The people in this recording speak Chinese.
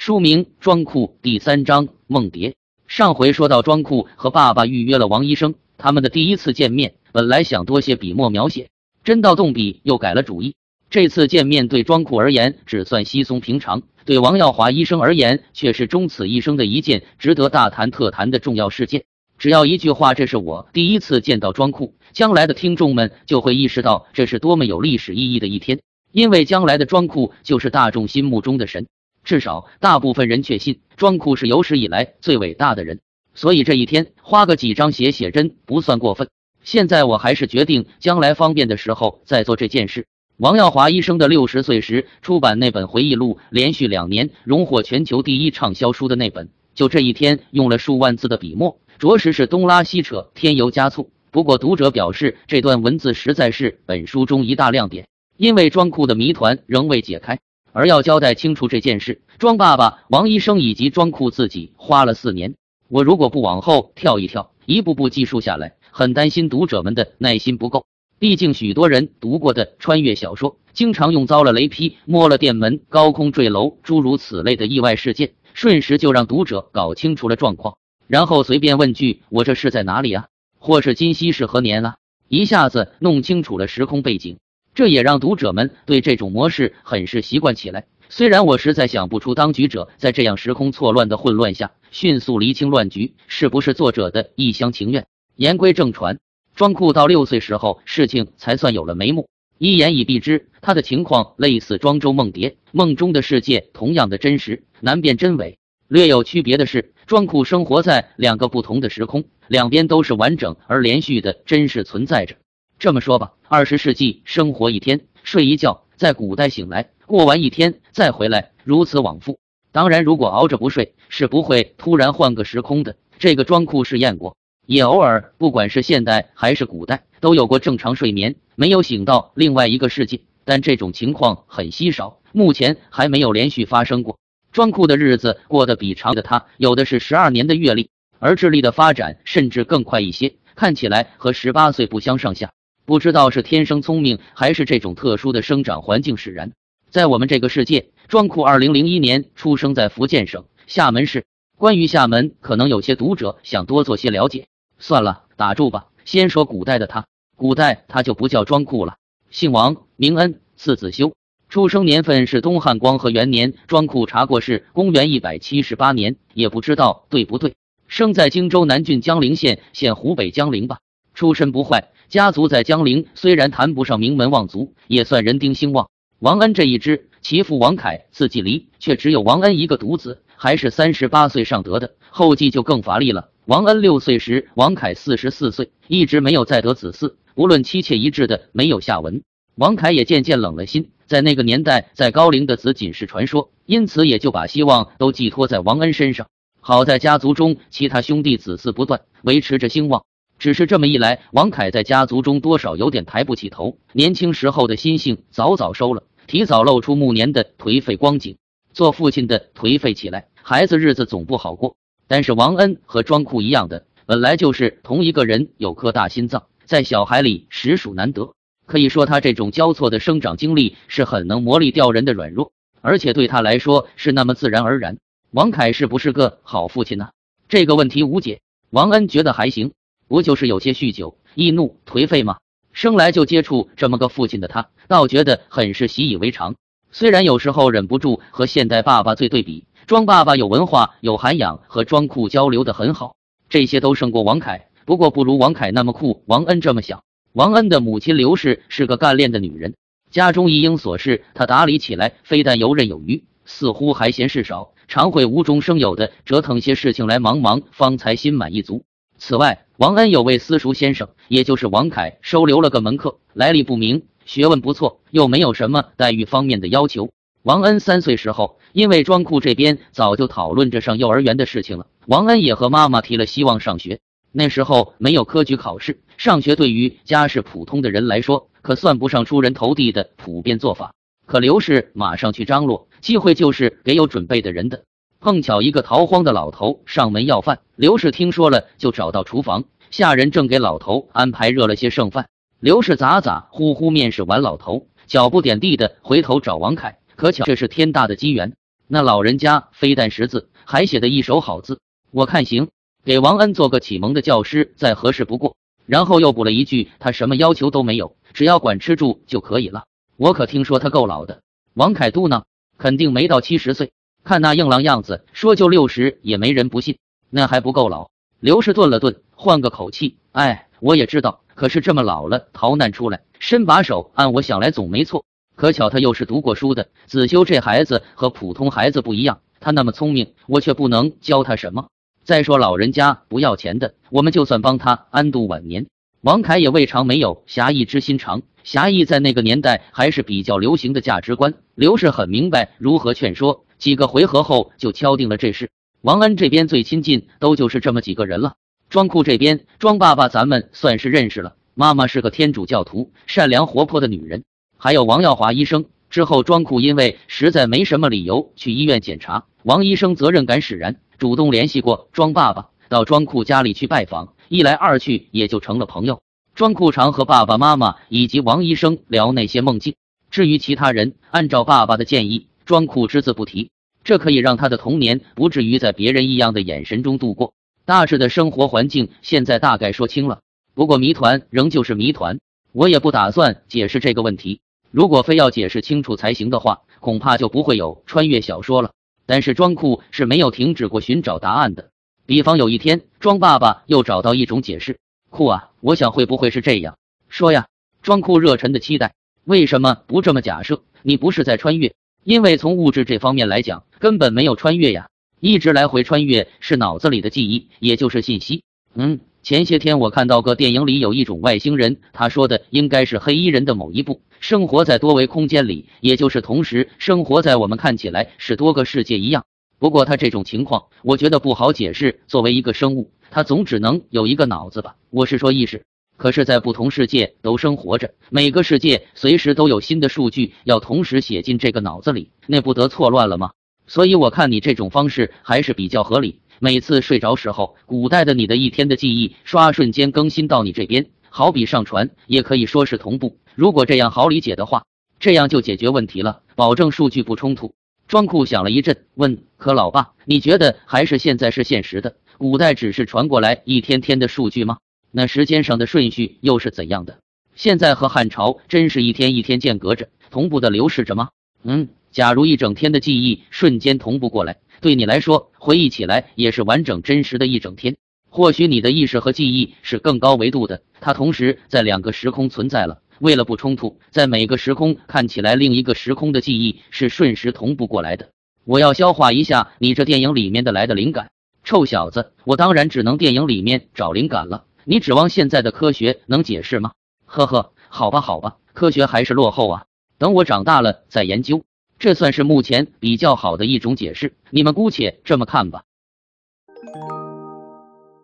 书名《庄库》第三章梦蝶。上回说到，庄库和爸爸预约了王医生，他们的第一次见面，本来想多些笔墨描写，真到动笔又改了主意。这次见面对庄库而言只算稀松平常，对王耀华医生而言却是终此一生的一件值得大谈特谈的重要事件。只要一句话，这是我第一次见到庄库，将来的听众们就会意识到这是多么有历史意义的一天，因为将来的庄库就是大众心目中的神。至少，大部分人确信庄库是有史以来最伟大的人，所以这一天花个几张写写真不算过分。现在我还是决定将来方便的时候再做这件事。王耀华医生的六十岁时出版那本回忆录，连续两年荣获全球第一畅销书的那本，就这一天用了数万字的笔墨，着实是东拉西扯，添油加醋。不过读者表示，这段文字实在是本书中一大亮点，因为庄库的谜团仍未解开。而要交代清楚这件事，庄爸爸、王医生以及庄库自己花了四年。我如果不往后跳一跳，一步步记述下来，很担心读者们的耐心不够。毕竟许多人读过的穿越小说，经常用遭了雷劈、摸了电门、高空坠楼诸如此类的意外事件，瞬时就让读者搞清楚了状况，然后随便问句“我这是在哪里啊？”或是“今夕是何年啊？”一下子弄清楚了时空背景。这也让读者们对这种模式很是习惯起来。虽然我实在想不出当局者在这样时空错乱的混乱下迅速厘清乱局是不是作者的一厢情愿。言归正传，庄库到六岁时候，事情才算有了眉目。一言以蔽之，他的情况类似庄周梦蝶，梦中的世界同样的真实，难辨真伪。略有区别的是，庄库生活在两个不同的时空，两边都是完整而连续的真实存在着。这么说吧，二十世纪生活一天，睡一觉，在古代醒来，过完一天再回来，如此往复。当然，如果熬着不睡，是不会突然换个时空的。这个装酷试验过，也偶尔，不管是现代还是古代，都有过正常睡眠，没有醒到另外一个世界。但这种情况很稀少，目前还没有连续发生过。装酷的日子过得比常的他有的是十二年的阅历，而智力的发展甚至更快一些，看起来和十八岁不相上下。不知道是天生聪明，还是这种特殊的生长环境使然。在我们这个世界，庄库二零零一年出生在福建省厦门市。关于厦门，可能有些读者想多做些了解。算了，打住吧。先说古代的他，古代他就不叫庄库了，姓王，名恩，字子修，出生年份是东汉光和元年。庄库查过是公元一百七十八年，也不知道对不对。生在荆州南郡江陵县，现湖北江陵吧。出身不坏。家族在江陵虽然谈不上名门望族，也算人丁兴旺。王恩这一支，其父王凯字季离，却只有王恩一个独子，还是三十八岁上得的，后继就更乏力了。王恩六岁时，王凯四十四岁，一直没有再得子嗣，无论妻妾一致的没有下文。王凯也渐渐冷了心，在那个年代，在高陵的子仅是传说，因此也就把希望都寄托在王恩身上。好在家族中其他兄弟子嗣不断，维持着兴旺。只是这么一来，王凯在家族中多少有点抬不起头，年轻时候的心性早早收了，提早露出暮年的颓废光景。做父亲的颓废起来，孩子日子总不好过。但是王恩和庄库一样的，本来就是同一个人，有颗大心脏，在小孩里实属难得。可以说他这种交错的生长经历是很能磨砺掉人的软弱，而且对他来说是那么自然而然。王凯是不是个好父亲呢？这个问题无解。王恩觉得还行。不就是有些酗酒、易怒、颓废吗？生来就接触这么个父亲的他，倒觉得很是习以为常。虽然有时候忍不住和现代爸爸最对比，庄爸爸有文化、有涵养，和庄酷交流的很好，这些都胜过王凯。不过不如王凯那么酷。王恩这么想。王恩的母亲刘氏是个干练的女人，家中一应琐事，她打理起来非但游刃有余，似乎还嫌事少，常会无中生有的折腾些事情来忙忙，方才心满意足。此外，王恩有位私塾先生，也就是王凯，收留了个门客，来历不明，学问不错，又没有什么待遇方面的要求。王恩三岁时候，因为庄库这边早就讨论着上幼儿园的事情了，王恩也和妈妈提了希望上学。那时候没有科举考试，上学对于家世普通的人来说，可算不上出人头地的普遍做法。可刘氏马上去张罗，机会就是给有准备的人的。碰巧一个逃荒的老头上门要饭，刘氏听说了，就找到厨房，下人正给老头安排热了些剩饭。刘氏咋咋呼呼面试完老头，脚不点地的回头找王凯。可巧这是天大的机缘，那老人家非但识字，还写的一手好字，我看行，给王恩做个启蒙的教师再合适不过。然后又补了一句，他什么要求都没有，只要管吃住就可以了。我可听说他够老的。王凯嘟囔，肯定没到七十岁，看那硬朗样子，说就六十也没人不信。那还不够老？刘氏顿了顿，换个口气，哎，我也知道，可是这么老了逃难出来，伸把手，按我想来总没错。可巧他又是读过书的，子修这孩子和普通孩子不一样，他那么聪明，我却不能教他什么。再说老人家不要钱的，我们就算帮他安度晚年。王凯也未尝没有侠义之心肠，侠义在那个年代还是比较流行的价值观。刘氏很明白如何劝说，几个回合后就敲定了这事。王恩这边最亲近，都就是这么几个人了。庄库这边，庄爸爸咱们算是认识了，妈妈是个天主教徒，善良活泼的女人。还有王耀华医生。之后庄库因为实在没什么理由去医院检查，王医生责任感使然。主动联系过庄爸爸，到庄库家里去拜访，一来二去也就成了朋友。庄库常和爸爸妈妈以及王医生聊那些梦境。至于其他人，按照爸爸的建议，庄库只字不提。这可以让他的童年不至于在别人异样的眼神中度过。大致的生活环境现在大概说清了，不过谜团仍旧是谜团。我也不打算解释这个问题。如果非要解释清楚才行的话，恐怕就不会有穿越小说了。但是庄库是没有停止过寻找答案的。比方有一天，庄爸爸又找到一种解释。库啊，我想会不会是这样？说呀，庄库热忱的期待。为什么不这么假设？你不是在穿越？因为从物质这方面来讲，根本没有穿越呀。一直来回穿越是脑子里的记忆，也就是信息。嗯，前些天我看到个电影里有一种外星人，他说的应该是黑衣人的某一部。生活在多维空间里，也就是同时生活在我们看起来是多个世界一样。不过他这种情况，我觉得不好解释。作为一个生物，他总只能有一个脑子吧？我是说意识。可是，在不同世界都生活着，每个世界随时都有新的数据要同时写进这个脑子里，那不得错乱了吗？所以我看你这种方式还是比较合理。每次睡着时候，古代的你的一天的记忆刷瞬间更新到你这边。好比上传，也可以说是同步。如果这样好理解的话，这样就解决问题了，保证数据不冲突。庄库想了一阵，问：“可老爸，你觉得还是现在是现实的？古代只是传过来一天天的数据吗？那时间上的顺序又是怎样的？现在和汉朝真是一天一天间隔着，同步的流逝着吗？嗯，假如一整天的记忆瞬间同步过来，对你来说回忆起来也是完整真实的一整天。或许你的意识和记忆是更高维度的。”它同时在两个时空存在了，为了不冲突，在每个时空看起来另一个时空的记忆是瞬时同步过来的。我要消化一下你这电影里面的来的灵感，臭小子，我当然只能电影里面找灵感了。你指望现在的科学能解释吗？呵呵，好吧好吧，科学还是落后啊。等我长大了再研究，这算是目前比较好的一种解释，你们姑且这么看吧。